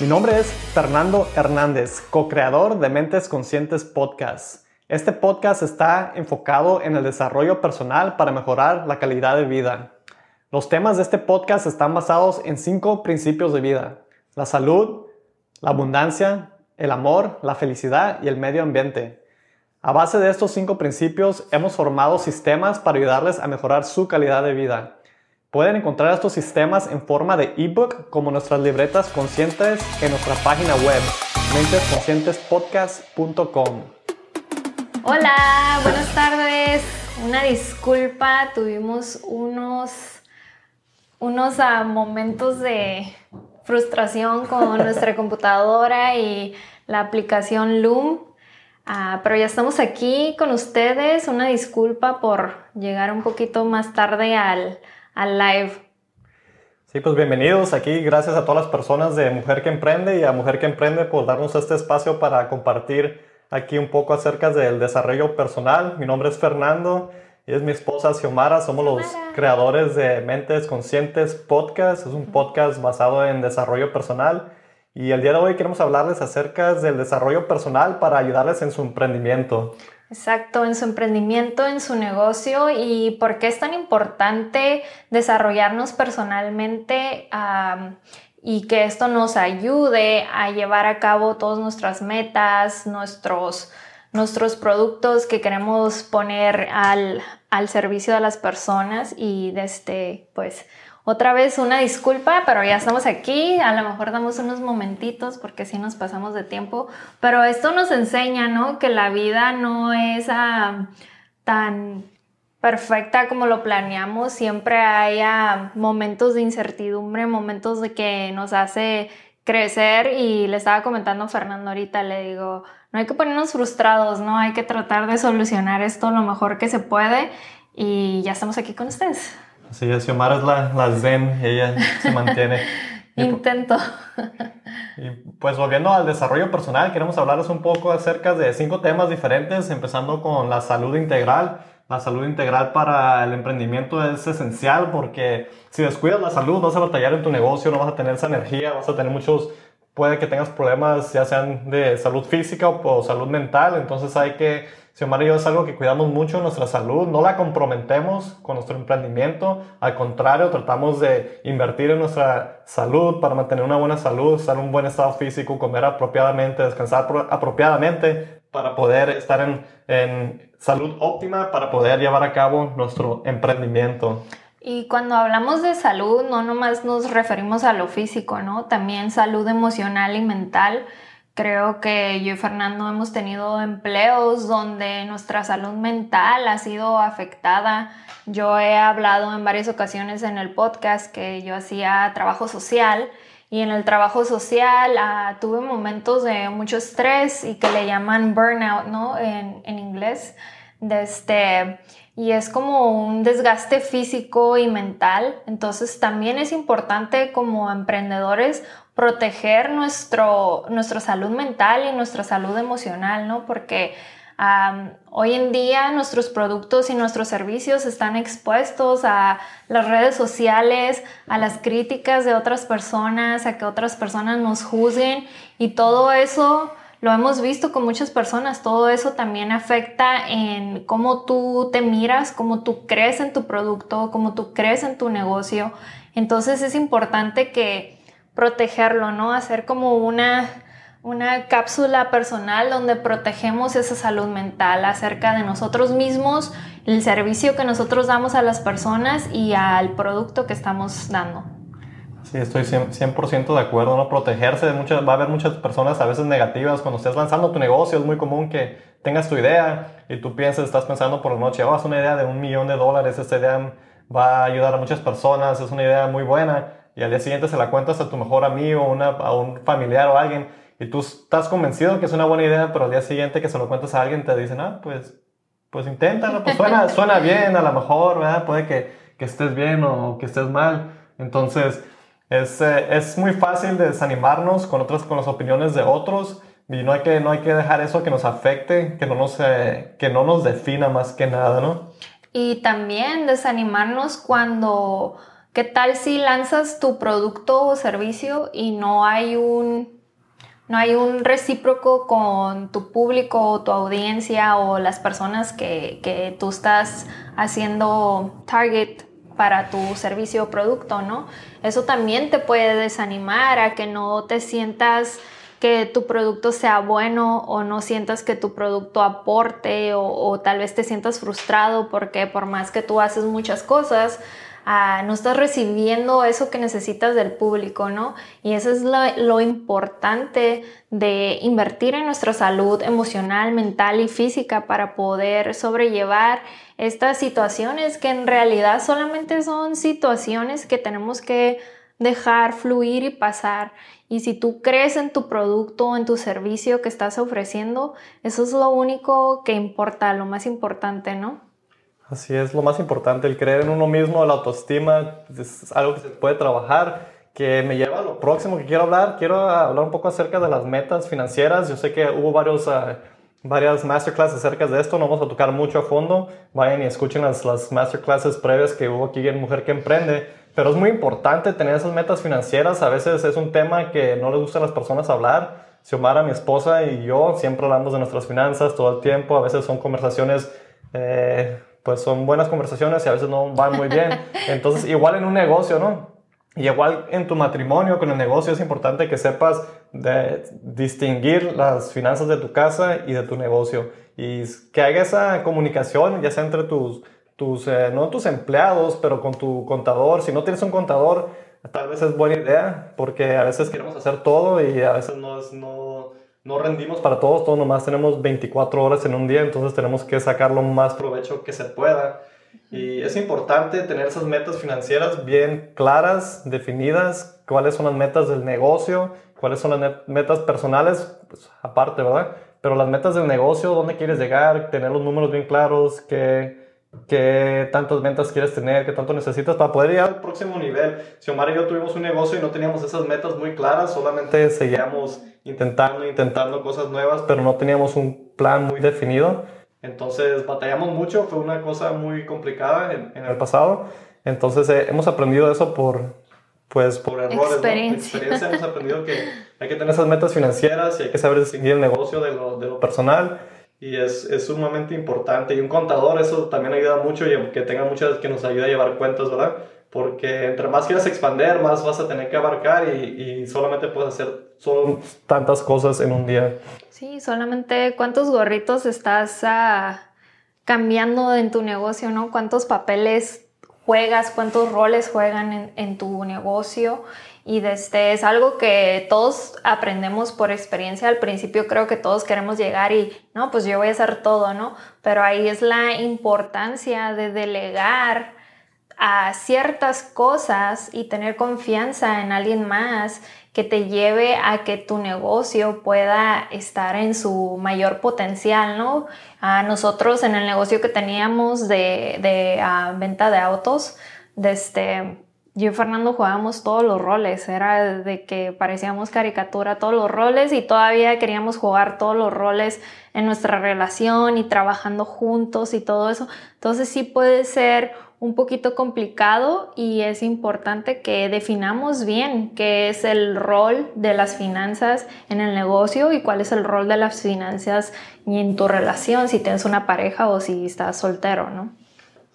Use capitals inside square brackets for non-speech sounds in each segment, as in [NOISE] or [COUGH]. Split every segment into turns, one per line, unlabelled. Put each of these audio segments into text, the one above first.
Mi nombre es Fernando Hernández, co-creador de Mentes Conscientes Podcast. Este podcast está enfocado en el desarrollo personal para mejorar la calidad de vida. Los temas de este podcast están basados en cinco principios de vida. La salud, la abundancia, el amor, la felicidad y el medio ambiente. A base de estos cinco principios hemos formado sistemas para ayudarles a mejorar su calidad de vida. Pueden encontrar estos sistemas en forma de ebook como nuestras libretas conscientes en nuestra página web mentesconscientespodcast.com.
Hola, buenas tardes. Una disculpa, tuvimos unos, unos ah, momentos de frustración con [LAUGHS] nuestra computadora y la aplicación Loom. Ah, pero ya estamos aquí con ustedes. Una disculpa por llegar un poquito más tarde al, al live.
Sí, pues bienvenidos aquí. Gracias a todas las personas de Mujer que Emprende y a Mujer que Emprende por darnos este espacio para compartir aquí un poco acerca del desarrollo personal. Mi nombre es Fernando y es mi esposa Xiomara. Somos los creadores de Mentes Conscientes Podcast. Es un podcast basado en desarrollo personal. Y el día de hoy queremos hablarles acerca del desarrollo personal para ayudarles en su emprendimiento.
Exacto, en su emprendimiento, en su negocio y por qué es tan importante desarrollarnos personalmente y que esto nos ayude a llevar a cabo todas nuestras metas, nuestros, nuestros productos que queremos poner al, al servicio de las personas y desde, este, pues, otra vez una disculpa, pero ya estamos aquí. A lo mejor damos unos momentitos porque sí nos pasamos de tiempo. Pero esto nos enseña, ¿no? Que la vida no es ah, tan perfecta como lo planeamos. Siempre hay ah, momentos de incertidumbre, momentos de que nos hace crecer. Y le estaba comentando a Fernando ahorita, le digo, no hay que ponernos frustrados, ¿no? Hay que tratar de solucionar esto lo mejor que se puede. Y ya estamos aquí con ustedes.
Sí, Xiomara es la, la zen, ella se mantiene. [LAUGHS]
Intento.
Y pues volviendo al desarrollo personal, queremos hablarles un poco acerca de cinco temas diferentes, empezando con la salud integral. La salud integral para el emprendimiento es esencial porque si descuidas la salud vas a batallar en tu negocio, no vas a tener esa energía, vas a tener muchos, puede que tengas problemas ya sean de salud física o salud mental, entonces hay que Xiomara y yo es algo que cuidamos mucho nuestra salud, no la comprometemos con nuestro emprendimiento, al contrario, tratamos de invertir en nuestra salud para mantener una buena salud, estar en un buen estado físico, comer apropiadamente, descansar apropiadamente para poder estar en, en salud óptima, para poder llevar a cabo nuestro emprendimiento.
Y cuando hablamos de salud, no nomás nos referimos a lo físico, ¿no? También salud emocional y mental Creo que yo y Fernando hemos tenido empleos donde nuestra salud mental ha sido afectada. Yo he hablado en varias ocasiones en el podcast que yo hacía trabajo social y en el trabajo social ah, tuve momentos de mucho estrés y que le llaman burnout, ¿no? En, en inglés. De este, y es como un desgaste físico y mental. Entonces también es importante como emprendedores proteger nuestro, nuestra salud mental y nuestra salud emocional, ¿no? Porque hoy en día nuestros productos y nuestros servicios están expuestos a las redes sociales, a las críticas de otras personas, a que otras personas nos juzguen y todo eso lo hemos visto con muchas personas, todo eso también afecta en cómo tú te miras, cómo tú crees en tu producto, cómo tú crees en tu negocio. Entonces es importante que protegerlo, ¿no? Hacer como una, una cápsula personal donde protegemos esa salud mental acerca de nosotros mismos, el servicio que nosotros damos a las personas y al producto que estamos dando.
Sí, estoy 100%, de acuerdo, ¿no? Protegerse muchas, va a haber muchas personas a veces negativas cuando estés lanzando tu negocio, es muy común que tengas tu idea y tú pienses, estás pensando por la noche, oh, es una idea de un millón de dólares, esta idea va a ayudar a muchas personas, es una idea muy buena y al día siguiente se la cuentas a tu mejor amigo, una, a un familiar o a alguien, y tú estás convencido que es una buena idea, pero al día siguiente que se lo cuentas a alguien te dicen, ah, pues, pues inténtalo, pues suena, suena bien, a lo mejor, ¿verdad? Puede que, que estés bien o que estés mal. Entonces, es, eh, es muy fácil de desanimarnos con, otras, con las opiniones de otros y no hay que, no hay que dejar eso que nos afecte, que no nos, eh, que no nos defina más que nada, ¿no?
Y también desanimarnos cuando ¿Qué tal si lanzas tu producto o servicio y no hay un no hay un recíproco con tu público o tu audiencia o las personas que, que tú estás haciendo target para tu servicio o producto, ¿no? Eso también te puede desanimar a que no te sientas que tu producto sea bueno o no sientas que tu producto aporte o, o tal vez te sientas frustrado porque por más que tú haces muchas cosas, no estás recibiendo eso que necesitas del público, ¿no? Y eso es lo, importante de invertir en nuestra salud emocional, mental y física para poder sobrellevar estas situaciones que en realidad solamente son situaciones que tenemos que dejar fluir y pasar. Y si tú crees en tu producto en tu servicio que estás ofreciendo, eso es lo único que importa, lo más importante, ¿no?
Así es, lo más importante, el creer en uno mismo, la autoestima, es algo que se puede trabajar, que me lleva a lo próximo que quiero hablar. Quiero hablar un poco acerca de las metas financieras. Yo sé que hubo varios, uh, varias masterclasses acerca de esto, no vamos a tocar mucho a fondo. Vayan y escuchen las, las masterclasses previas que hubo aquí en Mujer que Emprende. Pero es muy importante tener esas metas financieras. A veces es un tema que no les gusta a las personas hablar. Xiomara, mi esposa y yo siempre hablamos de nuestras finanzas todo el tiempo. A veces son conversaciones... Eh, pues son buenas conversaciones y a veces no van muy bien. [LAUGHS] Entonces, igual en un negocio, ¿no? Y igual en tu matrimonio, con el negocio, es importante que sepas de distinguir las finanzas de tu casa y de tu negocio. Y que haya esa comunicación, ya sea entre tus, tus eh, no tus empleados, pero con tu contador. Si no tienes un contador, tal vez es buena idea, porque a veces queremos hacer todo y a veces no, es, no, no rendimos para todos, todos nomás tenemos 24 horas en un día, entonces tenemos que sacar lo más provecho que se pueda. Y es importante tener esas metas financieras bien claras, definidas, cuáles son las metas del negocio, cuáles son las metas personales, pues aparte, ¿verdad? Pero las metas del negocio, dónde quieres llegar, tener los números bien claros, qué, qué tantas ventas quieres tener, qué tanto necesitas para poder llegar al próximo nivel. Si Omar y yo tuvimos un negocio y no teníamos esas metas muy claras, solamente seguíamos intentando, intentando cosas nuevas, pero no teníamos un plan muy definido. Entonces batallamos mucho, fue una cosa muy complicada en, el pasado. Entonces eh, hemos aprendido eso por, pues, por errores.
Experiencia.
Experiencia hemos aprendido que hay que tener esas metas financieras y hay que saber distinguir el negocio de lo, de lo personal y es, es, sumamente importante. Y un contador, eso también ayuda mucho y que tenga muchas que nos ayude a llevar cuentas, ¿verdad? Porque entre más quieras expandir, más vas a tener que abarcar y, y solamente puedes hacer solo tantas cosas en un día.
Sí, solamente cuántos gorritos estás uh, cambiando en tu negocio, ¿no? Cuántos papeles juegas, cuántos roles juegan en, en tu negocio y desde es algo que todos aprendemos por experiencia. Al principio creo que todos queremos llegar y, no, pues yo voy a hacer todo, ¿no? Pero ahí es la importancia de delegar a ciertas cosas y tener confianza en alguien más que te lleve a que tu negocio pueda estar en su mayor potencial, ¿no? A nosotros en el negocio que teníamos de, de ah, venta de autos, desde este, yo y Fernando jugábamos todos los roles, era de que parecíamos caricatura todos los roles y todavía queríamos jugar todos los roles en nuestra relación y trabajando juntos y todo eso. Entonces sí puede ser un poquito complicado y es importante que definamos bien qué es el rol de las finanzas en el negocio y cuál es el rol de las finanzas en tu relación, si tienes una pareja o si estás soltero, ¿no?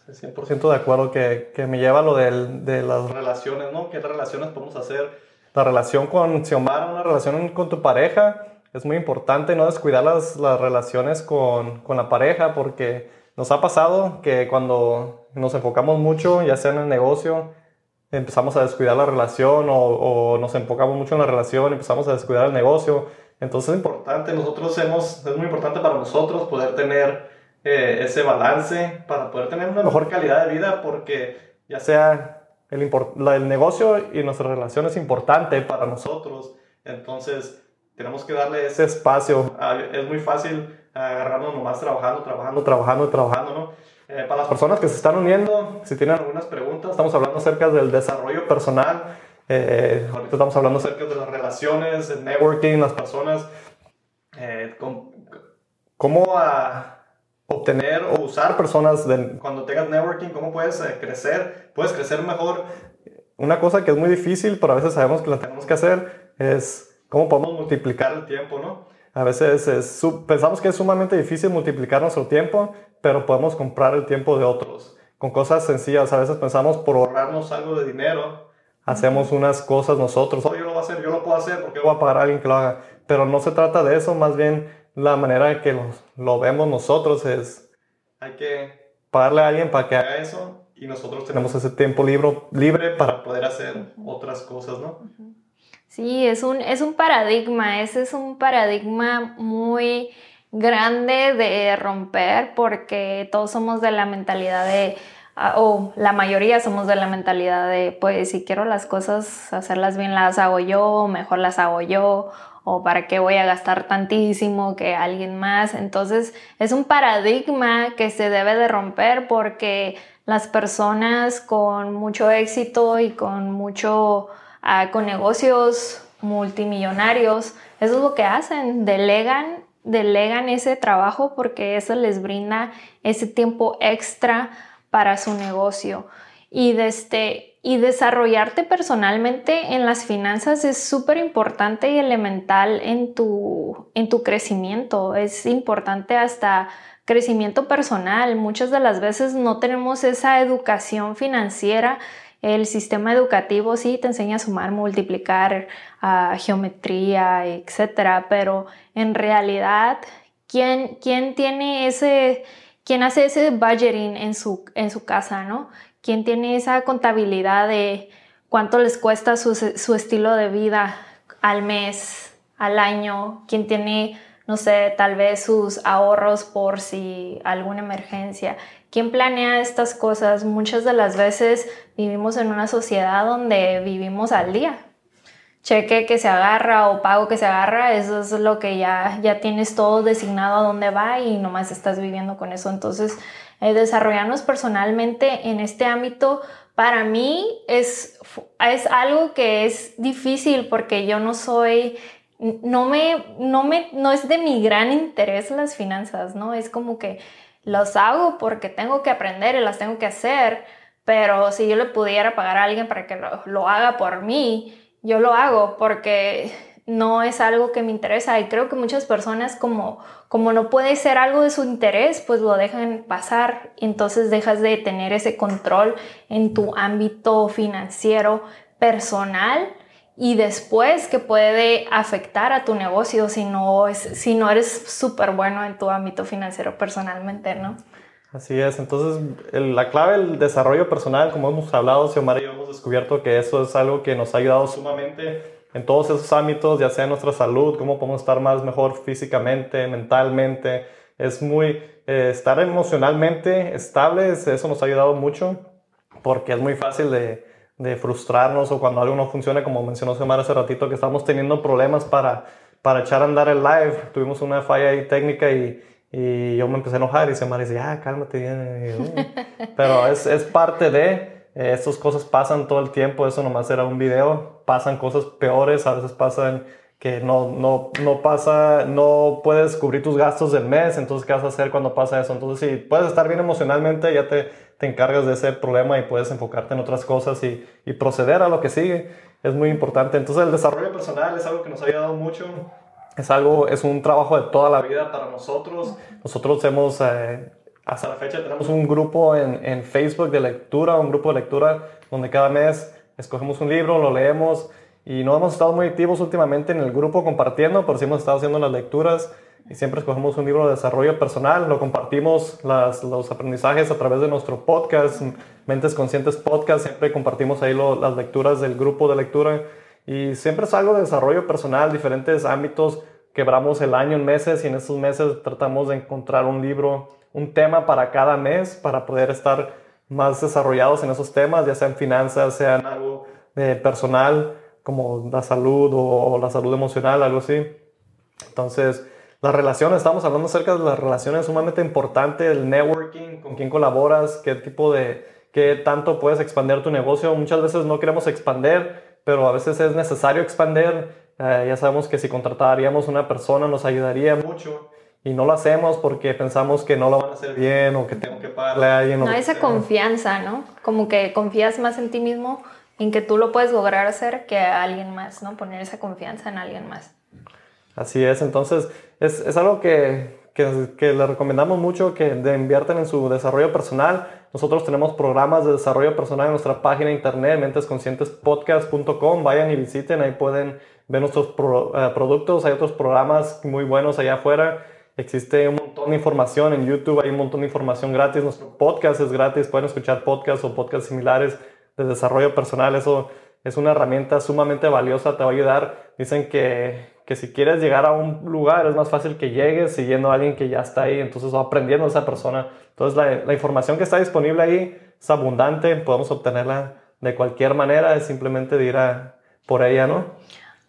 100% de acuerdo que, que, me lleva lo del, de las relaciones, ¿no? ¿Qué relaciones podemos hacer? La relación con Xiomara, una relación con tu pareja, es muy importante no descuidar las, las relaciones con, con, la pareja porque nos ha pasado que cuando nos enfocamos mucho, ya sea en el negocio, empezamos a descuidar la relación o, o nos enfocamos mucho en la relación, empezamos a descuidar el negocio. Entonces es importante, nosotros hemos, es muy importante para nosotros poder tener eh, ese balance para poder tener una mejor calidad de vida porque ya sea el, el negocio y nuestra relación es importante para nosotros, entonces tenemos que darle ese espacio. Ah, es muy fácil agarrarnos nomás trabajando, trabajando, trabajando, trabajando, ¿no? Eh, para las personas que se están uniendo, si tienen algunas preguntas, estamos hablando acerca del desarrollo personal. Eh, ahorita estamos hablando acerca de las relaciones, el networking, las personas. Eh, cómo a, obtener o usar personas de, cuando tengas networking, cómo puedes eh, crecer, puedes crecer mejor una cosa que es muy difícil, pero a veces sabemos que la tenemos que hacer, es cómo podemos multiplicar el tiempo, ¿no? A veces pensamos que es sumamente difícil multiplicar nuestro tiempo, pero podemos comprar el tiempo de otros con cosas sencillas. A veces pensamos por ahorrarnos algo de dinero, hacemos unas cosas nosotros. Oh, yo lo voy a hacer, yo lo puedo hacer porque voy a pagar a alguien que lo haga. Pero no se trata de eso, más bien la manera en que lo, lo vemos nosotros es, hay que pagarle a alguien para que haga eso y nosotros tenemos ese tiempo libre, libre para poder hacer otras cosas, ¿no?
Sí, es un, es un paradigma, ese es un paradigma muy grande de romper porque todos somos de la mentalidad de, ah, o la mayoría somos de la mentalidad de, pues si quiero las cosas, hacerlas bien las hago yo, mejor las hago yo, o para qué voy a gastar tantísimo que alguien más. Entonces es un paradigma que se debe de romper porque las personas con mucho éxito y con mucho Ah, con negocios multimillonarios, eso es lo que hacen, delegan, delegan ese trabajo porque eso les brinda ese tiempo extra para su negocio. Y, este, y desarrollarte personalmente en las finanzas es súper importante y elemental en tu, en tu crecimiento. Es importante hasta crecimiento personal. Muchas de las veces no tenemos esa educación financiera el sistema educativo sí te enseña a sumar, multiplicar, geometría, etcétera, pero en realidad, ¿quién, quién tiene ese, quién hace ese budgeting en su, en su casa, no? ¿Quién tiene esa contabilidad de cuánto les cuesta su, su estilo de vida al mes, al año? ¿Quién tiene no sé, tal vez sus ahorros por si alguna emergencia. ¿Quién planea estas cosas? Muchas de las veces vivimos en una sociedad donde vivimos al día. Cheque que se agarra o pago que se agarra, eso es lo que ya, ya tienes todo designado a dónde va y nomás estás viviendo con eso. Entonces, eh, desarrollarnos personalmente en este ámbito para mí es, es algo que es difícil porque yo no soy no me, no me, no es de mi gran interés las finanzas, ¿no? Es como que los hago porque tengo que aprender y las tengo que hacer, pero si yo le pudiera pagar a alguien para que lo, haga por mí, yo lo hago porque no es algo que me interesa y creo que muchas personas como, como no puede ser algo de su interés, pues lo dejan pasar entonces dejas de tener ese control en tu ámbito financiero personal y después que puede afectar a tu negocio si no, es, si no eres súper bueno en tu ámbito financiero personalmente, ¿no?
Así es, entonces la clave del desarrollo personal, como hemos hablado, Xiomara y yo hemos descubierto que eso es algo que nos ha ayudado sumamente en todos esos ámbitos, ya sea nuestra salud, cómo podemos estar más mejor físicamente, mentalmente, es muy, eh, estar emocionalmente estables, eso nos ha ayudado mucho porque es muy fácil de, frustrarnos o cuando algo no funciona, como mencionó Semar hace ratito, que estamos teniendo problemas para, para echar a andar el live. Tuvimos una falla ahí técnica y, y yo me empecé a enojar y Semar dice, ah, cálmate bien. Pero es, es parte de, eh, estas cosas pasan todo el tiempo, eso nomás era un video, pasan cosas peores, a veces pasan que no, no, no pasa, no puedes cubrir tus gastos del mes, entonces ¿qué vas a hacer cuando pasa eso? Entonces si puedes estar bien emocionalmente, ya te, te encargas de ese problema y puedes enfocarte en otras cosas y, y, proceder a lo que sigue, es muy importante. Entonces el desarrollo personal es algo que nos ha ayudado mucho, es algo, es un trabajo de toda la vida para nosotros. Nosotros hemos, eh, hasta la fecha tenemos un grupo en, en Facebook de lectura, un grupo de lectura donde cada mes escogemos un libro, lo leemos, y no hemos estado muy activos últimamente en el grupo compartiendo, pero sí hemos estado haciendo las lecturas y siempre escogemos un libro de desarrollo personal, lo compartimos las, los aprendizajes a través de nuestro podcast, Mentes Conscientes Podcast, siempre compartimos ahí las lecturas del grupo de lectura y siempre es algo de desarrollo personal, diferentes ámbitos, quebramos el año en meses y en esos meses tratamos de encontrar un libro, un tema para cada mes para poder estar más desarrollados en esos temas, ya sean finanzas, sean algo de personal como la salud o, la salud emocional, algo así. Entonces, las relaciones, estamos hablando acerca de las relaciones sumamente importante, el networking, con quién colaboras, qué tipo de, qué tanto puedes expandir tu negocio. Muchas veces no queremos expander, pero a veces es necesario expander. Eh, ya sabemos que si contrataríamos una persona nos ayudaría mucho y no lo hacemos porque pensamos que no lo van a hacer bien o que tengo que pagarle a alguien.
No, esa confianza, ¿no? Como que confías más en ti mismo en que tú lo puedes lograr hacer que a alguien más, ¿no? Poner esa confianza en alguien más.
Así es, entonces es, es algo que, que, que, le recomendamos mucho que de inviertan en su desarrollo personal. Nosotros tenemos programas de desarrollo personal en nuestra página de internet, mentesconscientespodcast.com. Vayan y visiten, ahí pueden ver nuestros eh, productos. Hay otros programas muy buenos allá afuera. Existe un montón de información en YouTube, hay un montón de información gratis. Nuestro podcast es gratis, pueden escuchar podcasts o podcasts similares de desarrollo personal. Eso es una herramienta sumamente valiosa, te va a ayudar. Dicen que, que si quieres llegar a un lugar es más fácil que llegues siguiendo a alguien que ya está ahí, entonces aprendiendo a esa persona. Entonces la, información que está disponible ahí es abundante, podemos obtenerla de cualquier manera, es simplemente de ir por ella, ¿no?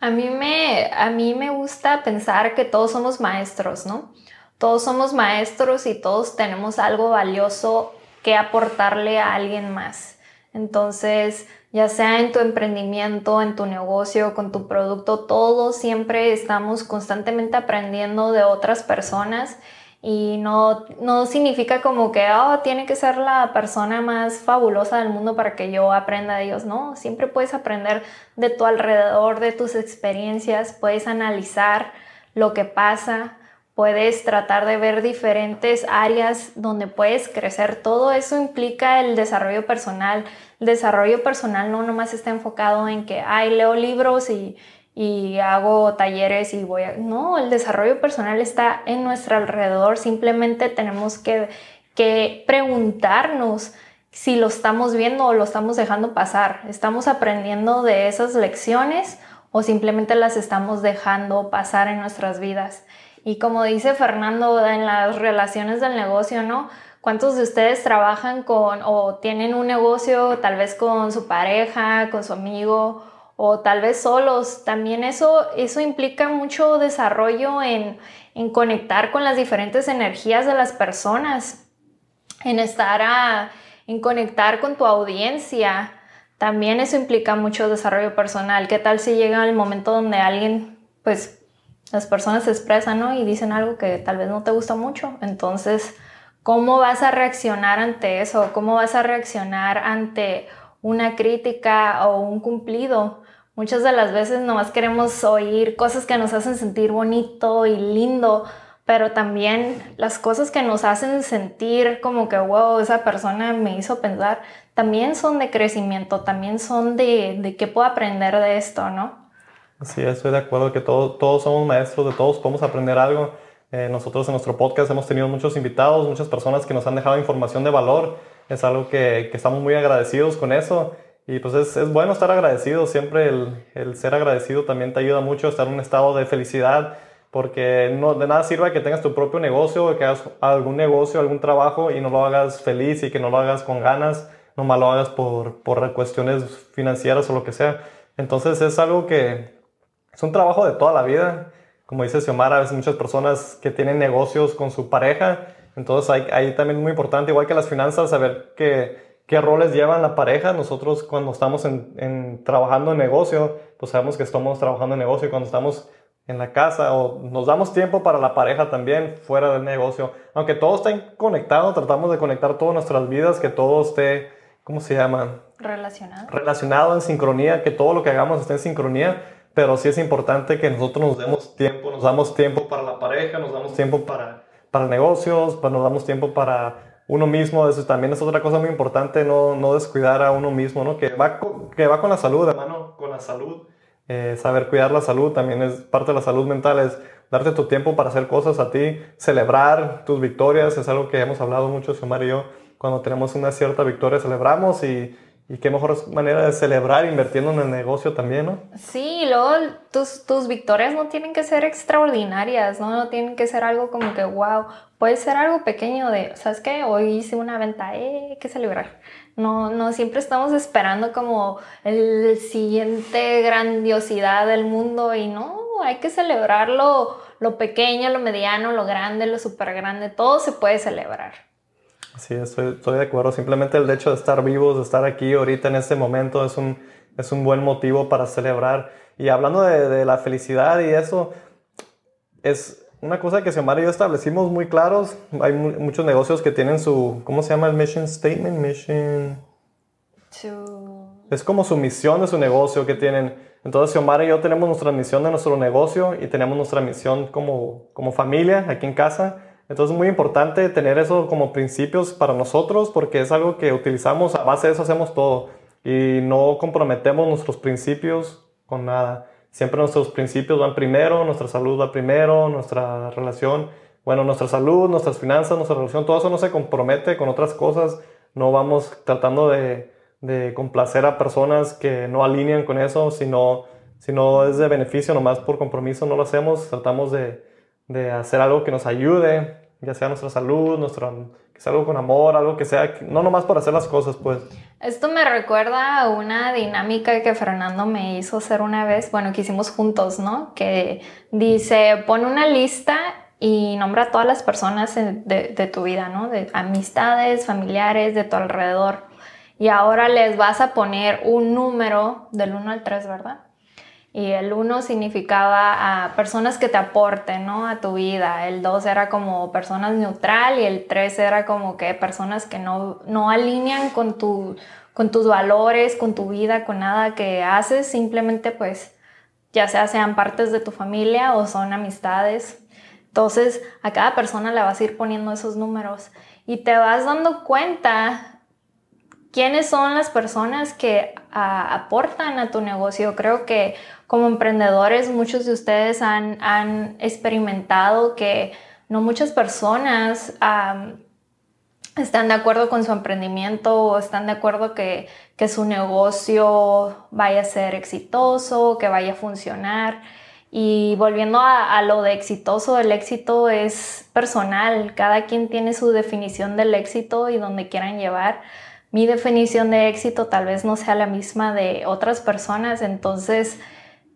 A mí, me, a mí me gusta pensar que todos somos maestros, ¿no? Todos somos maestros y todos tenemos algo valioso que aportarle a alguien más. Entonces, ya sea en tu emprendimiento, en tu negocio, con tu producto, todos siempre estamos constantemente aprendiendo de otras personas y no, no significa como que oh, tiene que ser la persona más fabulosa del mundo para que yo aprenda de ellos. No, siempre puedes aprender de tu alrededor, de tus experiencias, puedes analizar lo que pasa, puedes tratar de ver diferentes áreas donde puedes crecer. Todo eso implica el desarrollo personal. El desarrollo personal no nomás está enfocado en que, ay, leo libros y y hago talleres y voy a... No, el desarrollo personal está en nuestro alrededor, simplemente tenemos que, que preguntarnos si lo estamos viendo o lo estamos dejando pasar. ¿Estamos aprendiendo de esas lecciones o simplemente las estamos dejando pasar en nuestras vidas? Y como dice Fernando, en las relaciones del negocio, ¿no? ¿Cuántos de ustedes trabajan con o tienen un negocio tal vez con su pareja, con su amigo o tal vez solos. También eso, eso implica mucho desarrollo en, en conectar con las diferentes energías de las personas, en estar a, en conectar con tu audiencia. También eso implica mucho desarrollo personal. ¿Qué tal si llega el momento donde alguien, pues las personas se expresan ¿no? y dicen algo que tal vez no te gusta mucho? Entonces, ¿cómo vas a reaccionar ante eso? ¿Cómo vas a reaccionar ante una crítica o un cumplido? Muchas de las veces nomás queremos oír cosas que nos hacen sentir bonito y lindo, pero también las cosas que nos hacen sentir como que, wow, esa persona me hizo pensar, también son de crecimiento, también son de, de qué puedo aprender de esto, ¿no?
Sí, estoy de acuerdo que todos, todos somos maestros, de todos podemos aprender algo. Eh, nosotros en nuestro podcast hemos tenido muchos invitados, muchas personas que nos han dejado información de valor. Es algo que, que estamos muy agradecidos con eso. Y pues es, es, bueno estar agradecido, siempre el, el, ser agradecido también te ayuda mucho a estar en un estado de felicidad, porque no, de nada sirve que tengas tu propio negocio, que hagas algún negocio, algún trabajo y no lo hagas feliz y que no lo hagas con ganas, nomás lo hagas por, por cuestiones financieras o lo que sea. Entonces es algo que es un trabajo de toda la vida. Como dice Xiomara, a veces muchas personas que tienen negocios con su pareja, entonces ahí, ahí también es muy importante, igual que las finanzas, saber que qué roles llevan la pareja. Nosotros cuando estamos en, trabajando en negocio, pues sabemos que estamos trabajando en negocio cuando estamos en la casa o nos damos tiempo para la pareja también fuera del negocio. Aunque todo esté conectado, tratamos de conectar todas nuestras vidas, que todo esté, ¿cómo se llama?
Relacionado.
Relacionado, en sincronía, que todo lo que hagamos esté en sincronía. Pero sí es importante que nosotros nos demos tiempo, nos damos tiempo para la pareja, nos damos tiempo para, para negocios, nos damos tiempo para uno mismo, eso también es otra cosa muy importante, no, no descuidar a uno mismo, ¿no? Que va, con, que va con la salud, hermano, con la salud. Eh, saber cuidar la salud también es parte de la salud mental, es darte tu tiempo para hacer cosas a ti, celebrar tus victorias, es algo que hemos hablado mucho, Xiomar y yo, cuando tenemos una cierta victoria celebramos y, y qué mejor manera de celebrar invirtiendo en el negocio también, ¿no?
Sí, luego tus, tus victorias no tienen que ser extraordinarias, ¿no? No tienen que ser algo como que, wow, puede ser algo pequeño de, ¿sabes qué? Hoy hice una venta, eh, hay que celebrar. No, no siempre estamos esperando como el siguiente grandiosidad del mundo y no, hay que celebrar lo, lo pequeño, lo mediano, lo grande, lo súper grande, todo se puede celebrar.
Sí, estoy, estoy, de acuerdo. Simplemente el hecho de estar vivos, de estar aquí ahorita en este momento es un, es un buen motivo para celebrar. Y hablando de, de la felicidad y eso, es, una cosa que Xiomara y yo establecimos muy claros, hay muchos negocios que tienen su, ¿cómo se llama el mission statement? Mission...
To
Es como su misión de su negocio que tienen. Entonces, Xiomara y yo tenemos nuestra misión de nuestro negocio y tenemos nuestra misión como, como familia aquí en casa. Entonces, es muy importante tener eso como principios para nosotros porque es algo que utilizamos, a base de eso hacemos todo y no comprometemos nuestros principios con nada. Siempre nuestros principios van primero, nuestra salud va primero, nuestra relación, bueno, nuestra salud, nuestras finanzas, nuestra relación, todo eso no se compromete con otras cosas. No vamos tratando de, de complacer a personas que no alinean con eso, sino, si no es de beneficio, nomás por compromiso no lo hacemos, tratamos de, de hacer algo que nos ayude, ya sea nuestra salud, nuestro, que sea algo con amor, algo que sea, no nomás por hacer las cosas, pues.
Esto me recuerda a una dinámica que Fernando me hizo hacer una vez, bueno, que hicimos juntos, ¿no? Que dice, pon una lista y nombra a todas las personas de, de tu vida, ¿no? De amistades, familiares, de tu alrededor y ahora les vas a poner un número del 1 al 3, ¿verdad? Y el 1 significaba a personas que te aporten, ¿no? A tu vida. El 2 era como personas neutral y el 3 era como que personas que no, no alinean con, tu, con tus valores, con tu vida, con nada que haces. Simplemente pues ya sea sean partes de tu familia o son amistades. Entonces a cada persona le vas a ir poniendo esos números y te vas dando cuenta quiénes son las personas que aportan a tu negocio. Creo que como emprendedores muchos de ustedes han, experimentado que no muchas personas están de acuerdo con su emprendimiento o están de acuerdo que, que su negocio vaya a ser exitoso, que vaya a funcionar. Y volviendo a, a, lo de exitoso, el éxito es personal, cada quien tiene su definición del éxito y donde quieran llevar mi definición de éxito tal vez no sea la misma de otras personas, entonces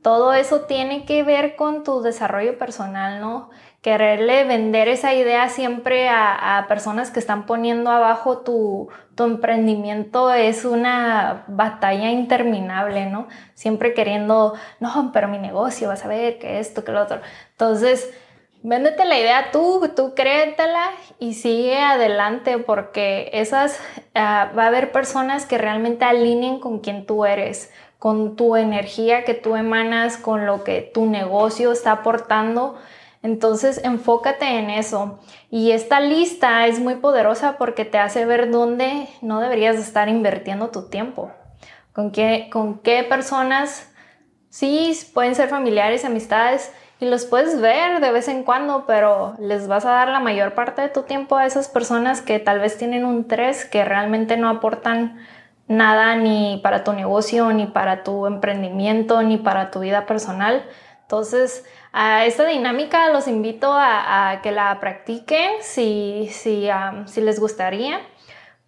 todo eso tiene que ver con tu desarrollo personal, ¿no? Quererle vender esa idea siempre a, personas que están poniendo abajo tu, tu, emprendimiento es una batalla interminable, ¿no? Siempre queriendo, no, pero mi negocio, vas a ver que esto, que lo otro. Entonces, Véndete la idea tú, tú créetela y sigue adelante porque esas ah, va a haber personas que realmente alineen con quien tú eres, con tu energía que tú emanas, con lo que tu negocio está aportando. Entonces enfócate en eso. Y esta lista es muy poderosa porque te hace ver dónde no deberías estar invirtiendo tu tiempo. Con qué, con qué personas, sí, pueden ser familiares, amistades, y los puedes ver de vez en cuando, pero les vas a dar la mayor parte de tu tiempo a esas personas que tal vez tienen un 3 que realmente no aportan nada ni para tu negocio, ni para tu emprendimiento, ni para tu vida personal. Entonces, a esta dinámica los invito a, que la practiquen si, si, si les gustaría.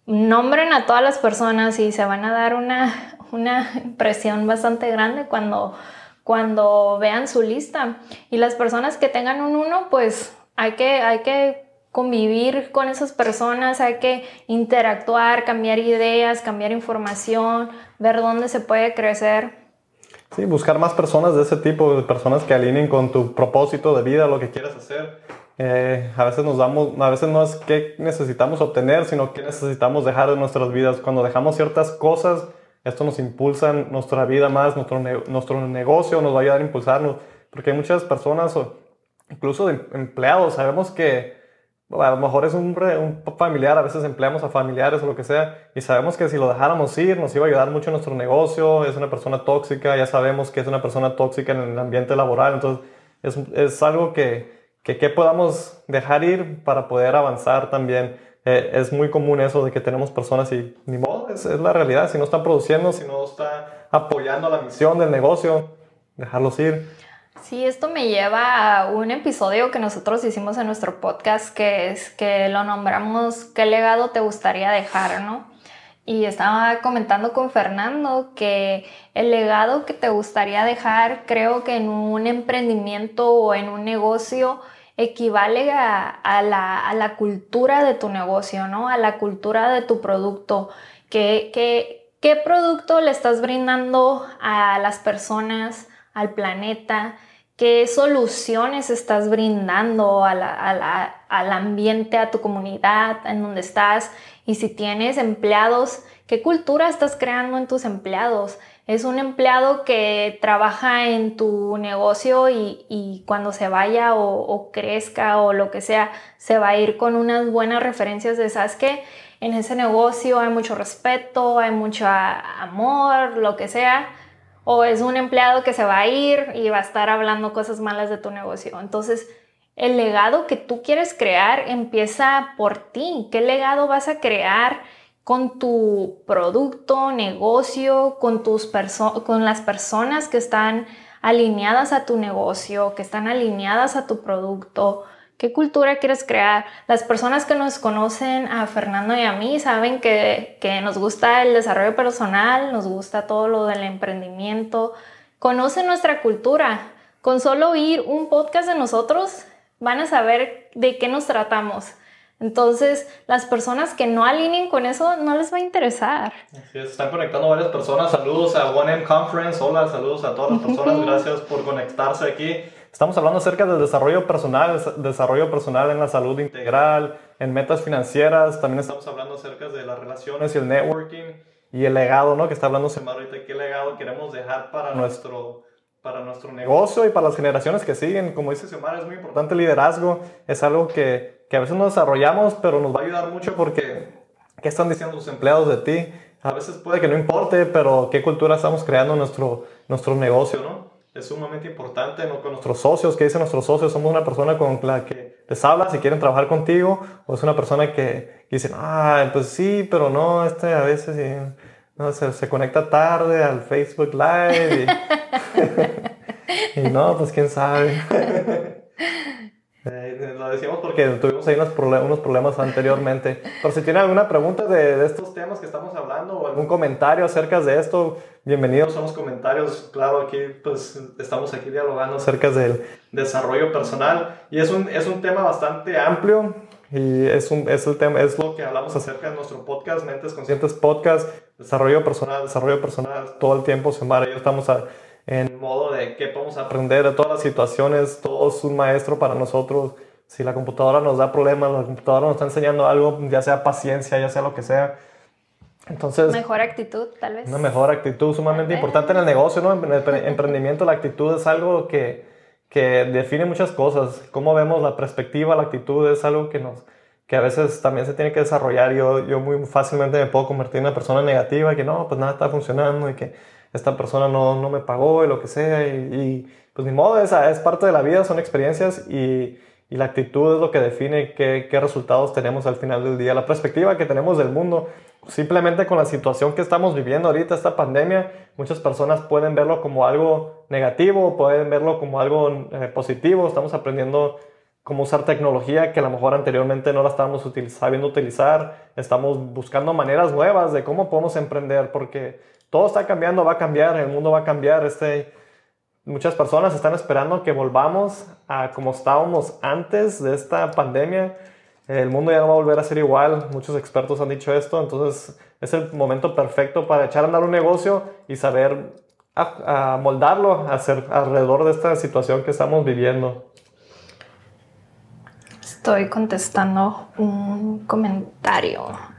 Nombren a todas las personas y se van a dar una, una [LAUGHS] impresión bastante grande cuando cuando vean su lista. Y las personas que tengan un uno, pues hay que, hay que convivir con esas personas, hay que interactuar, cambiar ideas, cambiar información, ver dónde se puede crecer.
Sí, buscar más personas de ese tipo, de personas que alineen con tu propósito de vida, lo que quieras hacer. Eh, a veces nos damos, a veces no es qué necesitamos obtener, sino qué necesitamos dejar de nuestras vidas. Cuando dejamos ciertas cosas, esto nos impulsa nuestra vida más, nuestro, nuestro negocio nos va a ayudar a impulsarnos, porque hay muchas personas, incluso empleados, sabemos que a lo mejor es un, un, familiar, a veces empleamos a familiares o lo que sea, y sabemos que si lo dejáramos ir nos iba a ayudar mucho en nuestro negocio, es una persona tóxica, ya sabemos que es una persona tóxica en el ambiente laboral, entonces es, es algo que, que, que podamos dejar ir para poder avanzar también. Eh, es muy común eso de que tenemos personas y ni modo, es, la realidad. Si no están produciendo, si no están apoyando la misión del negocio, dejarlos ir.
Sí, esto me lleva a un episodio que nosotros hicimos en nuestro podcast que es que lo nombramos ¿Qué legado te gustaría dejar? ¿no? Y estaba comentando con Fernando que el legado que te gustaría dejar, creo que en un emprendimiento o en un negocio, equivale a, la, cultura de tu negocio, ¿no? A la cultura de tu producto. ¿Qué, qué, producto le estás brindando a las personas, al planeta? ¿Qué soluciones estás brindando al ambiente, a tu comunidad, en donde estás? Y si tienes empleados, ¿qué cultura estás creando en tus empleados? Es un empleado que trabaja en tu negocio y, cuando se vaya o, crezca o lo que sea, se va a ir con unas buenas referencias de, ¿sabes qué? En ese negocio hay mucho respeto, hay mucho amor, lo que sea. O es un empleado que se va a ir y va a estar hablando cosas malas de tu negocio. Entonces, el legado que tú quieres crear empieza por ti. ¿Qué legado vas a crear? con tu producto, negocio, con, tus con las personas que están alineadas a tu negocio, que están alineadas a tu producto. ¿Qué cultura quieres crear? Las personas que nos conocen a Fernando y a mí saben que, que nos gusta el desarrollo personal, nos gusta todo lo del emprendimiento, conocen nuestra cultura. Con solo oír un podcast de nosotros van a saber de qué nos tratamos. Entonces, las personas que no alineen con eso no les va a interesar.
Así es, están conectando varias personas. Saludos a One M Conference. Hola, saludos a todas las personas. Gracias por conectarse aquí. Estamos hablando acerca del desarrollo personal, desarrollo personal en la salud integral, en metas financieras. También estamos hablando acerca de las relaciones y el networking y el legado, ¿no? Que está hablando Semar ahorita. ¿Qué legado queremos dejar para nuestro, para nuestro negocio y para las generaciones que siguen? Como dice Semar, es muy importante el liderazgo. Es algo que que a veces no desarrollamos, pero nos va a ayudar mucho porque ¿qué están diciendo los empleados de ti? A veces puede que no importe, pero qué cultura estamos creando en nuestro, nuestro negocio, ¿no? Es sumamente importante, ¿no? Con nuestros socios, ¿qué dicen nuestros socios? Somos una persona con la que les hablas si quieren trabajar contigo, o es una persona que, dicen, ah, pues sí, pero no, este a veces no, se, se, conecta tarde al Facebook Live y, [LAUGHS] y no, pues quién sabe. [LAUGHS] Eh, lo decimos porque tuvimos ahí unos, problemas, unos problemas anteriormente. Pero si tienen alguna pregunta de, de, estos temas que estamos hablando o algún comentario acerca de esto, bienvenidos a los comentarios. Claro, aquí pues estamos aquí dialogando acerca del desarrollo personal y es un, es un tema bastante amplio y es, un, es, el tema, es lo que hablamos acerca de nuestro podcast, Mentes Conscientes Podcast, desarrollo personal, desarrollo personal, todo el tiempo, Semana, ya estamos a en modo de qué podemos aprender de todas las situaciones, todo es un maestro para nosotros. Si la computadora nos da problemas, la computadora nos está enseñando algo, ya sea paciencia, ya sea lo que sea. Entonces,
mejor actitud, tal vez.
Una mejor actitud sumamente importante en el negocio, ¿no? En el emprendimiento la actitud es algo que, que define muchas cosas. Cómo vemos la perspectiva, la actitud es algo que nos que a veces también se tiene que desarrollar. Yo, yo muy fácilmente me puedo convertir en una persona negativa, que no, pues nada está funcionando y que esta persona no, no me pagó y lo que sea. Y, pues ni modo, esa es parte de la vida, son experiencias y, y la actitud es lo que define qué, qué, resultados tenemos al final del día, la perspectiva que tenemos del mundo. Simplemente con la situación que estamos viviendo ahorita, esta pandemia, muchas personas pueden verlo como algo negativo, pueden verlo como algo eh, positivo. Estamos aprendiendo cómo usar tecnología que a lo mejor anteriormente no la estábamos sabiendo utilizar. Estamos buscando maneras nuevas de cómo podemos emprender porque todo está cambiando, va a cambiar, el mundo va a cambiar. Este, muchas personas están esperando que volvamos a como estábamos antes de esta pandemia. El mundo ya no va a volver a ser igual, muchos expertos han dicho esto, entonces es el momento perfecto para echar a andar un negocio y saber a, moldarlo hacer, alrededor de esta situación que estamos viviendo.
Estoy contestando un comentario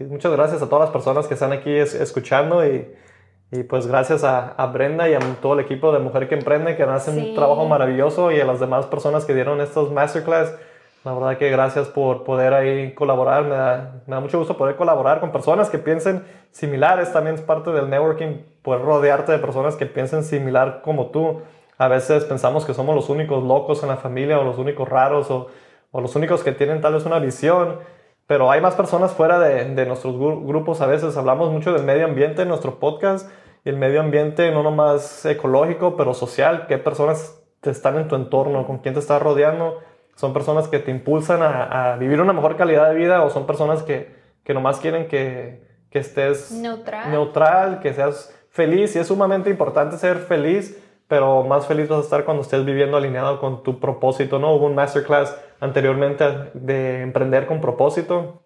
muchas gracias a todas las personas que están aquí escuchando y, y, pues gracias a, a, Brenda y a todo el equipo de Mujer que Emprende que hacen un trabajo maravilloso y a las demás personas que dieron estos masterclass. La verdad que gracias por poder ahí colaborar. Me da, me da mucho gusto poder colaborar con personas que piensen similares. También es parte del networking, poder rodearte de personas que piensen similar como tú. A veces pensamos que somos los únicos locos en la familia o los únicos raros o, o los únicos que tienen tal vez una visión pero hay más personas fuera de, de, nuestros grupos. A veces hablamos mucho del medio ambiente en nuestro podcast y el medio ambiente no nomás ecológico, pero social. ¿Qué personas te están en tu entorno? ¿Con quién te estás rodeando? ¿Son personas que te impulsan a, a vivir una mejor calidad de vida o son personas que, que nomás quieren que, que estés
neutral.
neutral, que seas feliz? Y es sumamente importante ser feliz pero más feliz vas a estar cuando estés viviendo alineado con tu propósito, ¿no? Hubo un masterclass anteriormente de emprender con propósito.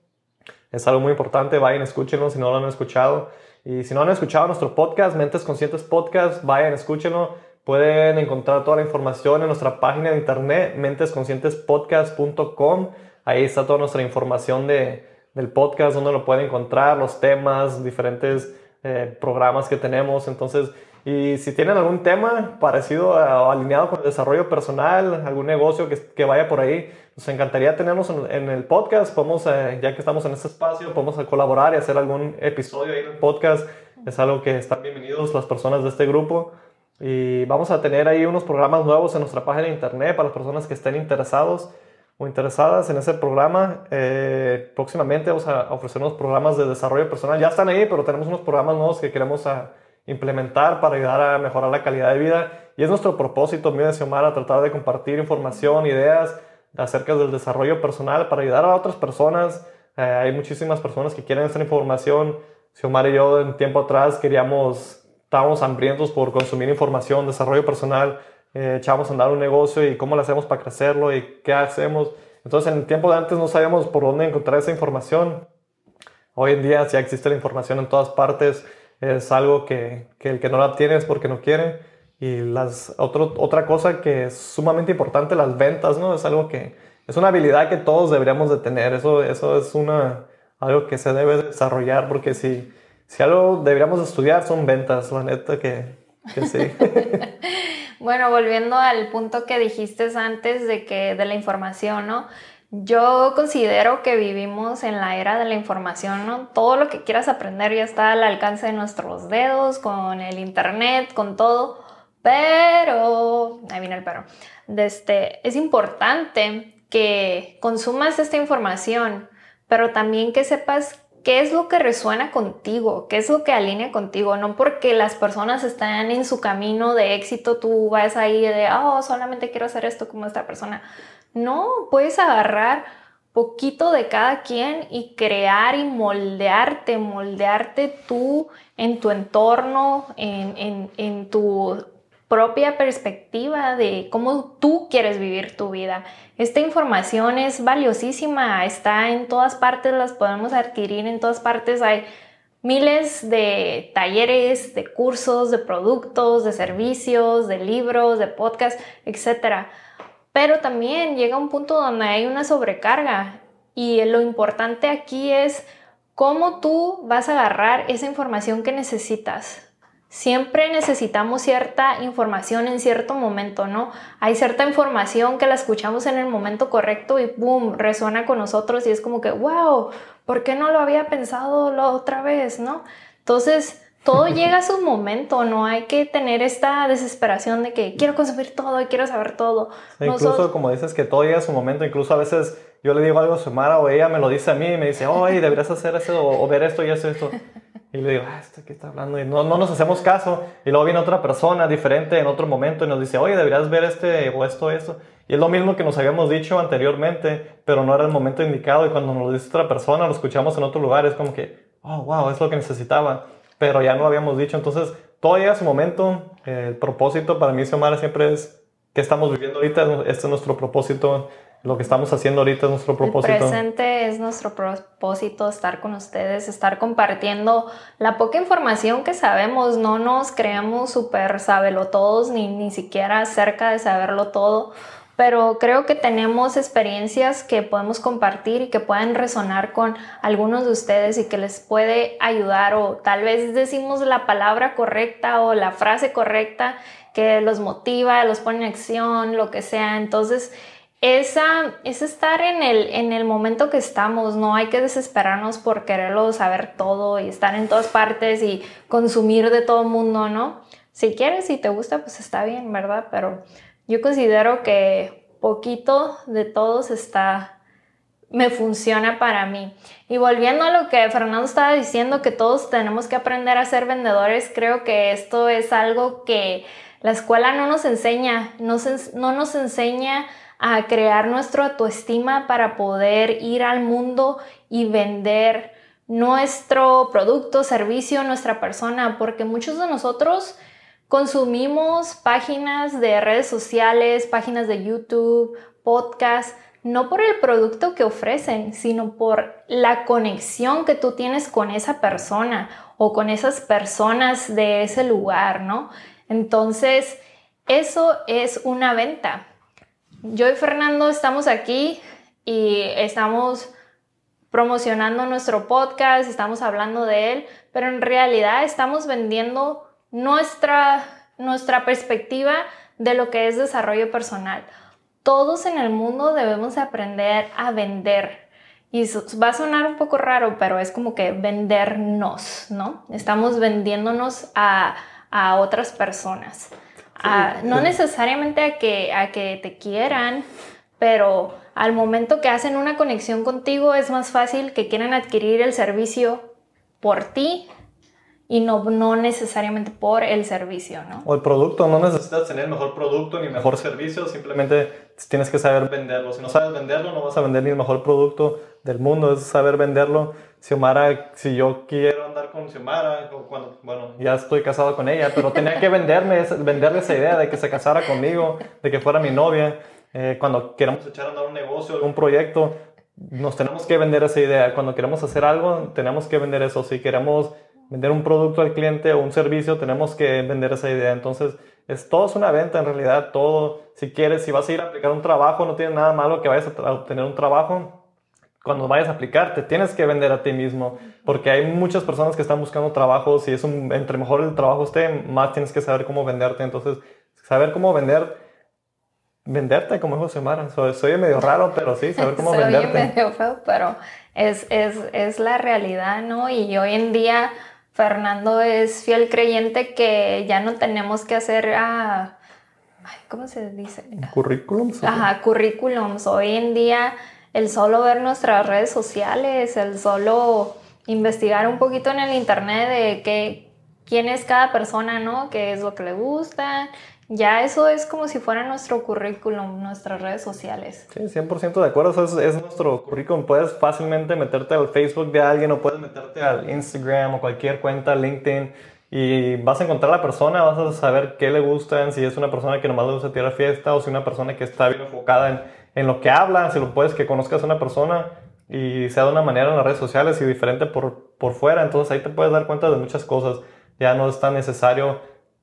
Es algo muy importante, vayan, escúchenlo si no lo han escuchado. Y si no han escuchado nuestro podcast, Mentes Conscientes Podcast, vayan, escúchenlo. Pueden encontrar toda la información en nuestra página de internet, mentesconscientespodcast.com. Ahí está toda nuestra información de, del podcast, donde lo pueden encontrar, los temas, diferentes eh, programas que tenemos. Entonces, y si tienen algún tema parecido o alineado con el desarrollo personal, algún negocio que, que vaya por ahí, nos encantaría tenernos en, el podcast. Podemos, eh, ya que estamos en este espacio, podemos colaborar y hacer algún episodio ahí en el podcast. Es algo que están bienvenidos las personas de este grupo. Y vamos a tener ahí unos programas nuevos en nuestra página de internet para las personas que estén interesados o interesadas en ese programa. Eh, próximamente vamos a ofrecer unos programas de desarrollo personal. Ya están ahí, pero tenemos unos programas nuevos que queremos a, implementar para ayudar a mejorar la calidad de vida. Y es nuestro propósito, mío de Xiomara, tratar de compartir información, ideas acerca del desarrollo personal para ayudar a otras personas. Eh, hay muchísimas personas que quieren esta información. Xiomara y yo, en tiempo atrás, queríamos, estábamos hambrientos por consumir información, desarrollo personal. Eh, echábamos a andar un negocio y cómo lo hacemos para crecerlo y qué hacemos. Entonces, en el tiempo de antes no sabíamos por dónde encontrar esa información. Hoy en día ya existe la información en todas partes es algo que, que, el que no la tiene es porque no quiere. Y las, otro, otra cosa que es sumamente importante, las ventas, ¿no? Es algo que es una habilidad que todos deberíamos de tener. Eso, eso es una, algo que se debe desarrollar porque si, si algo deberíamos estudiar son ventas, la neta que, que sí. [LAUGHS] [LAUGHS]
bueno, volviendo al punto que dijiste antes de que de la información, ¿no? Yo considero que vivimos en la era de la información, ¿no? Todo lo que quieras aprender ya está al alcance de nuestros dedos, con el internet, con todo. Pero, ahí viene el pero. Este, es importante que consumas esta información, pero también que sepas qué es lo que resuena contigo, qué es lo que alinea contigo, no porque las personas están en su camino de éxito, tú vas ahí de, oh, solamente quiero hacer esto como esta persona. No, puedes agarrar poquito de cada quien y crear y moldearte, moldearte tú en tu entorno, en, tu propia perspectiva de cómo tú quieres vivir tu vida. Esta información es valiosísima, está en todas partes, las podemos adquirir en todas partes. Hay miles de talleres, de cursos, de productos, de servicios, de libros, de podcasts, etcétera pero también llega un punto donde hay una sobrecarga y lo importante aquí es cómo tú vas a agarrar esa información que necesitas. Siempre necesitamos cierta información en cierto momento, ¿no? Hay cierta información que la escuchamos en el momento correcto y boom, resuena con nosotros y es como que, wow, ¿por qué no lo había pensado la otra vez, ¿no? Entonces, todo llega a su momento, no hay que tener esta desesperación de que quiero consumir todo y quiero saber todo.
incluso como dices que todo llega a su momento, incluso a veces yo le digo algo a Sumara o ella me lo dice a mí y me dice, oye, deberías hacer eso o, ver esto y eso esto. Y le digo, ah, ¿este qué está hablando? Y no, no nos hacemos caso. Y luego viene otra persona diferente en otro momento y nos dice, oye, deberías ver este o esto, esto. Y es lo mismo que nos habíamos dicho anteriormente, pero no era el momento indicado. Y cuando nos lo dice otra persona, lo escuchamos en otro lugar, es como que, oh, wow, es lo que necesitaba pero ya no lo habíamos dicho. Entonces, todo llega a su momento. el propósito para mí, Xiomara, siempre es que estamos viviendo ahorita. Este es nuestro propósito. Lo que estamos haciendo ahorita es nuestro propósito. El
presente es nuestro propósito, estar con ustedes, estar compartiendo la poca información que sabemos. No nos creamos súper todos ni, ni siquiera cerca de saberlo todo pero creo que tenemos experiencias que podemos compartir y que pueden resonar con algunos de ustedes y que les puede ayudar o tal vez decimos la palabra correcta o la frase correcta que los motiva, los pone en acción, lo que sea. Entonces, esa es estar en el, en el momento que estamos, no hay que desesperarnos por quererlo saber todo y estar en todas partes y consumir de todo el mundo, ¿no? Si quieres, y te gusta, pues está bien, ¿verdad? Pero yo considero que poquito de todos está, me funciona para mí. Y volviendo a lo que Fernando estaba diciendo, que todos tenemos que aprender a ser vendedores, creo que esto es algo que la escuela no nos enseña, no, no nos enseña a crear nuestra autoestima para poder ir al mundo y vender nuestro producto, servicio, nuestra persona, porque muchos de nosotros Consumimos páginas de redes sociales, páginas de YouTube, podcasts, no por el producto que ofrecen, sino por la conexión que tú tienes con esa persona o con esas personas de ese lugar, ¿no? Entonces, eso es una venta. Yo y Fernando estamos aquí y estamos promocionando nuestro podcast, estamos hablando de él, pero en realidad estamos vendiendo nuestra, nuestra perspectiva de lo que es desarrollo personal. Todos en el mundo debemos aprender a vender. Y va a sonar un poco raro, pero es como que vendernos, ¿no? Estamos vendiéndonos a, a otras personas. no necesariamente a que, a que te quieran, pero al momento que hacen una conexión contigo es más fácil que quieran adquirir el servicio por ti y no, no necesariamente por el servicio, ¿no?
O el producto, no necesitas tener el mejor producto ni mejor servicio, simplemente tienes que saber venderlo. Si no sabes venderlo, no vas a vender ni el mejor producto del mundo, es saber venderlo. Xiomara, si yo quiero andar con Xiomara, cuando, bueno, ya estoy casado con ella, pero tenía que venderme, venderle esa idea de que se casara conmigo, de que fuera mi novia. Eh, cuando queremos echar a andar un negocio, algún proyecto, nos tenemos que vender esa idea. Cuando queremos hacer algo, tenemos que vender eso. Si queremos vender un producto al cliente o un servicio, tenemos que vender esa idea. Entonces, es, todo es una venta en realidad, todo. Si quieres, si vas a ir a aplicar un trabajo, no tiene nada malo que vayas a obtener un trabajo. Cuando vayas a aplicar, te tienes que vender a ti mismo, porque hay muchas personas que están buscando trabajo. Si es un, entre mejor el trabajo esté, más tienes que saber cómo venderte. Entonces, saber cómo vender venderte como José Mara. Soy, soy, medio raro, pero sí, saber cómo [LAUGHS] soy venderte.
medio feo, pero es, es, es, la realidad, ¿no? Y hoy en día Fernando es fiel creyente que ya no tenemos que hacer a... ¿Cómo se dice?
Currículums.
Ajá, currículums. Hoy en día el solo ver nuestras redes sociales, el solo investigar un poquito en el internet de qué, quién es cada persona, ¿no? ¿Qué es lo que le gusta? Ya eso es como si fuera nuestro currículum, nuestras redes sociales.
Sí, 100% de acuerdo, eso es, nuestro currículum. Puedes fácilmente meterte al Facebook de alguien o puedes meterte al Instagram o cualquier cuenta, LinkedIn, y vas a encontrar a la persona, vas a saber qué le gustan, si es una persona que nomás le gusta tirar fiesta o si es una persona que está bien enfocada en, en lo que habla, si lo puedes que conozcas a una persona y sea de una manera en las redes sociales y diferente por, por fuera, entonces ahí te puedes dar cuenta de muchas cosas. Ya no es tan necesario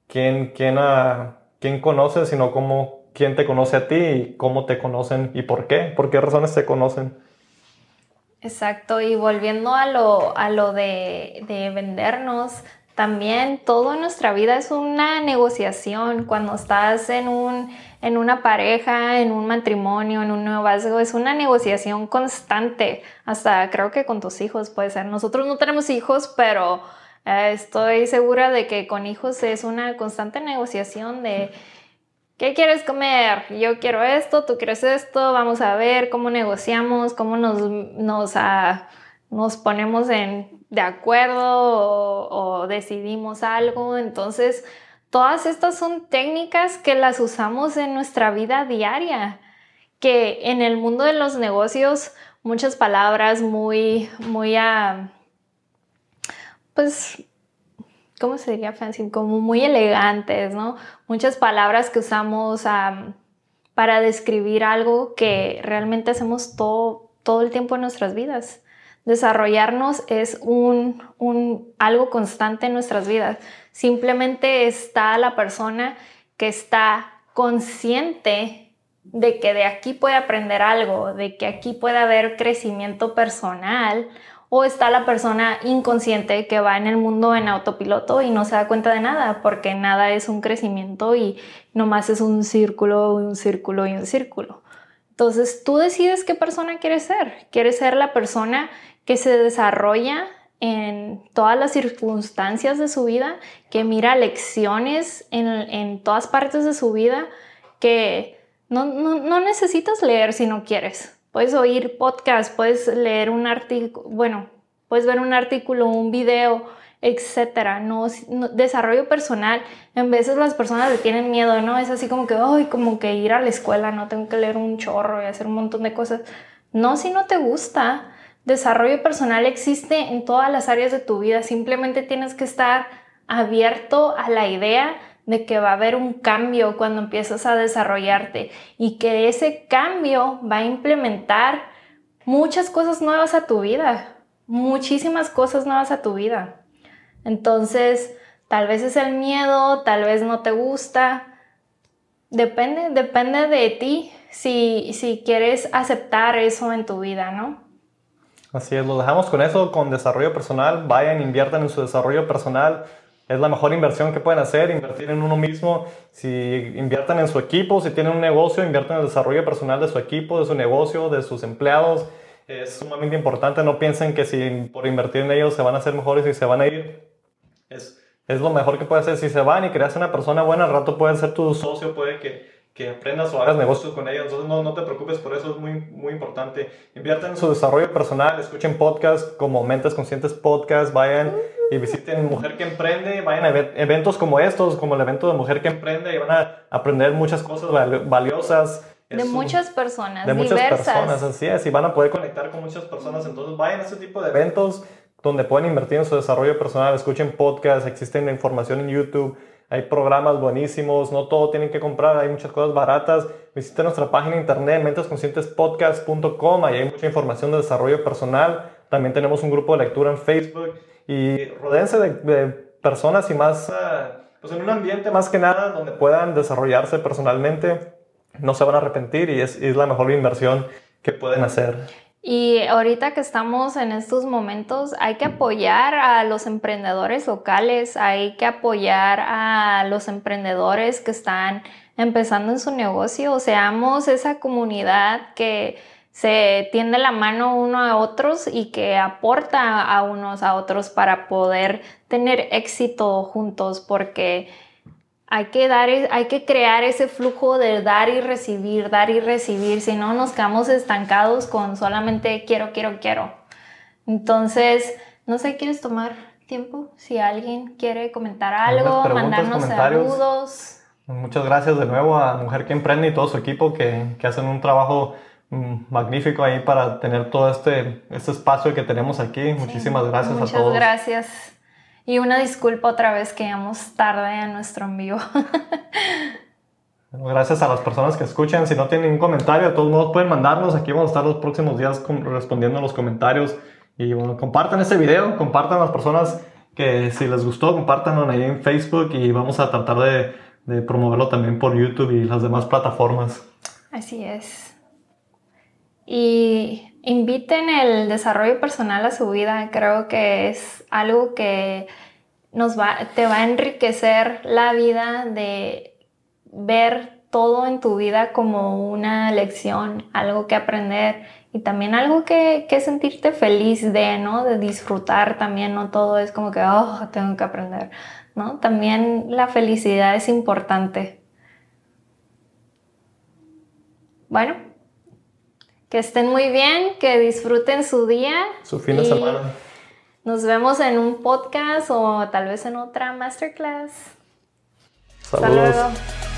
quién, quién, a quién conoces, sino cómo, quién te conoce a ti y cómo te conocen y por qué, por qué razones te conocen.
Exacto, y volviendo a lo, a lo de, de vendernos, también todo nuestra vida es una negociación. Cuando estás en, un, en una pareja, en un matrimonio, en un noviazgo, es una negociación constante. Hasta creo que con tus hijos puede ser. Nosotros no tenemos hijos, pero eh, estoy segura de que con hijos es una constante negociación de ¿qué quieres comer? Yo quiero esto, tú quieres esto, vamos a ver cómo negociamos, cómo nos, nos, ah, nos ponemos en, de acuerdo o, decidimos algo. Entonces, todas estas son técnicas que las usamos en nuestra vida diaria, que en el mundo de los negocios muchas palabras muy, muy... Uh, pues, ¿cómo se diría fancy? Como muy elegantes, ¿no? Muchas palabras que usamos para describir algo que realmente hacemos todo, todo el tiempo en nuestras vidas. Desarrollarnos es un, un, algo constante en nuestras vidas. Simplemente está la persona que está consciente de que de aquí puede aprender algo, de que aquí puede haber crecimiento personal o está la persona inconsciente que va en el mundo en autopiloto y no se da cuenta de nada, porque nada es un crecimiento y nomás es un círculo, un círculo y un círculo. Entonces tú decides qué persona quieres ser. ¿Quieres ser la persona que se desarrolla en todas las circunstancias de su vida, que mira lecciones en, todas partes de su vida, que no, no necesitas leer si no quieres puedes oír podcast, puedes leer un artículo, bueno, puedes ver un artículo, un video, etcétera. No, desarrollo personal, en veces las personas le tienen miedo, ¿no? Es así como que, ay, como que ir a la escuela, no tengo que leer un chorro y hacer un montón de cosas. No, si no te gusta. Desarrollo personal existe en todas las áreas de tu vida, simplemente tienes que estar abierto a la idea de que va a haber un cambio cuando empiezas a desarrollarte y que ese cambio va a implementar muchas cosas nuevas a tu vida, muchísimas cosas nuevas a tu vida. Entonces, tal vez es el miedo, tal vez no te gusta, depende, depende de ti si, si quieres aceptar eso en tu vida, ¿no?
Así es, lo dejamos con eso, con desarrollo personal. Vayan, inviertan en su desarrollo personal. Es la mejor inversión que pueden hacer, invertir en uno mismo. Si inviertan en su equipo, si tienen un negocio, inviertan en el desarrollo personal de su equipo, de su negocio, de sus empleados. Es sumamente importante. No piensen que si por invertir en ellos se van a hacer mejores y se van a ir. Es, es lo mejor que puede hacer. Si se van y creas una persona buena, al rato puede ser tu socio, puede que, que aprendas o hagas negocios con ellos. Entonces no, no te preocupes por eso, es muy, muy importante. Inviertan en su desarrollo personal, escuchen podcasts como Mentes Conscientes Podcast, vayan y visiten Mujer que Emprende, vayan a eventos como estos, como el evento de Mujer que Emprende, y van a aprender muchas cosas valiosas.
De muchas personas,
de muchas personas, así es, y van a poder conectar con muchas personas. Entonces vayan a ese tipo de eventos donde pueden invertir en su desarrollo personal, escuchen podcasts, existen información en YouTube, hay programas buenísimos, no todo tienen que comprar, hay muchas cosas baratas. Visiten nuestra página de internet mentesconscientespodcast.com, ahí hay mucha información de desarrollo personal. También tenemos un grupo de lectura en Facebook y rodense de, personas y más, ah, pues en un ambiente más que nada donde puedan desarrollarse personalmente. No se van a arrepentir y es, es la mejor inversión que pueden hacer.
Y ahorita que estamos en estos momentos, hay que apoyar a los emprendedores locales, hay que apoyar a los emprendedores que están empezando en su negocio, seamos esa comunidad que se tiende la mano uno a otros y que aporta a unos a otros para poder tener éxito juntos, porque hay que dar, hay que crear ese flujo de dar y recibir, dar y recibir, si no nos quedamos estancados con solamente quiero, quiero, quiero. Entonces, no sé, ¿quieres tomar tiempo? Si alguien quiere comentar algo, mandarnos saludos.
Muchas gracias de nuevo a Mujer que Emprende y todo su equipo que, que hacen un trabajo magnífico ahí para tener todo este, este espacio que tenemos aquí. Muchísimas gracias a todos.
Muchas gracias. Y una disculpa otra vez que llegamos tarde a nuestro envío. [LAUGHS]
Gracias a las personas que escuchan. Si no tienen ningún comentario, de todos modos pueden mandarnos. Aquí vamos a estar los próximos días respondiendo a los comentarios. Y bueno, compartan este video, compartan a las personas que si les gustó, compartanlo ahí en Facebook y vamos a tratar de, de promoverlo también por YouTube y las demás plataformas.
Así es. Y inviten el desarrollo personal a su vida. Creo que es algo que nos va, te va a enriquecer la vida de ver todo en tu vida como una lección, algo que aprender y también algo que, que sentirte feliz de, ¿no? De disfrutar también, no todo es como que, oh, tengo que aprender, ¿no? También la felicidad es importante. Bueno, que estén muy bien, que disfruten su día.
Su fin de semana.
Nos vemos en un podcast o tal vez en otra masterclass.
Saludos.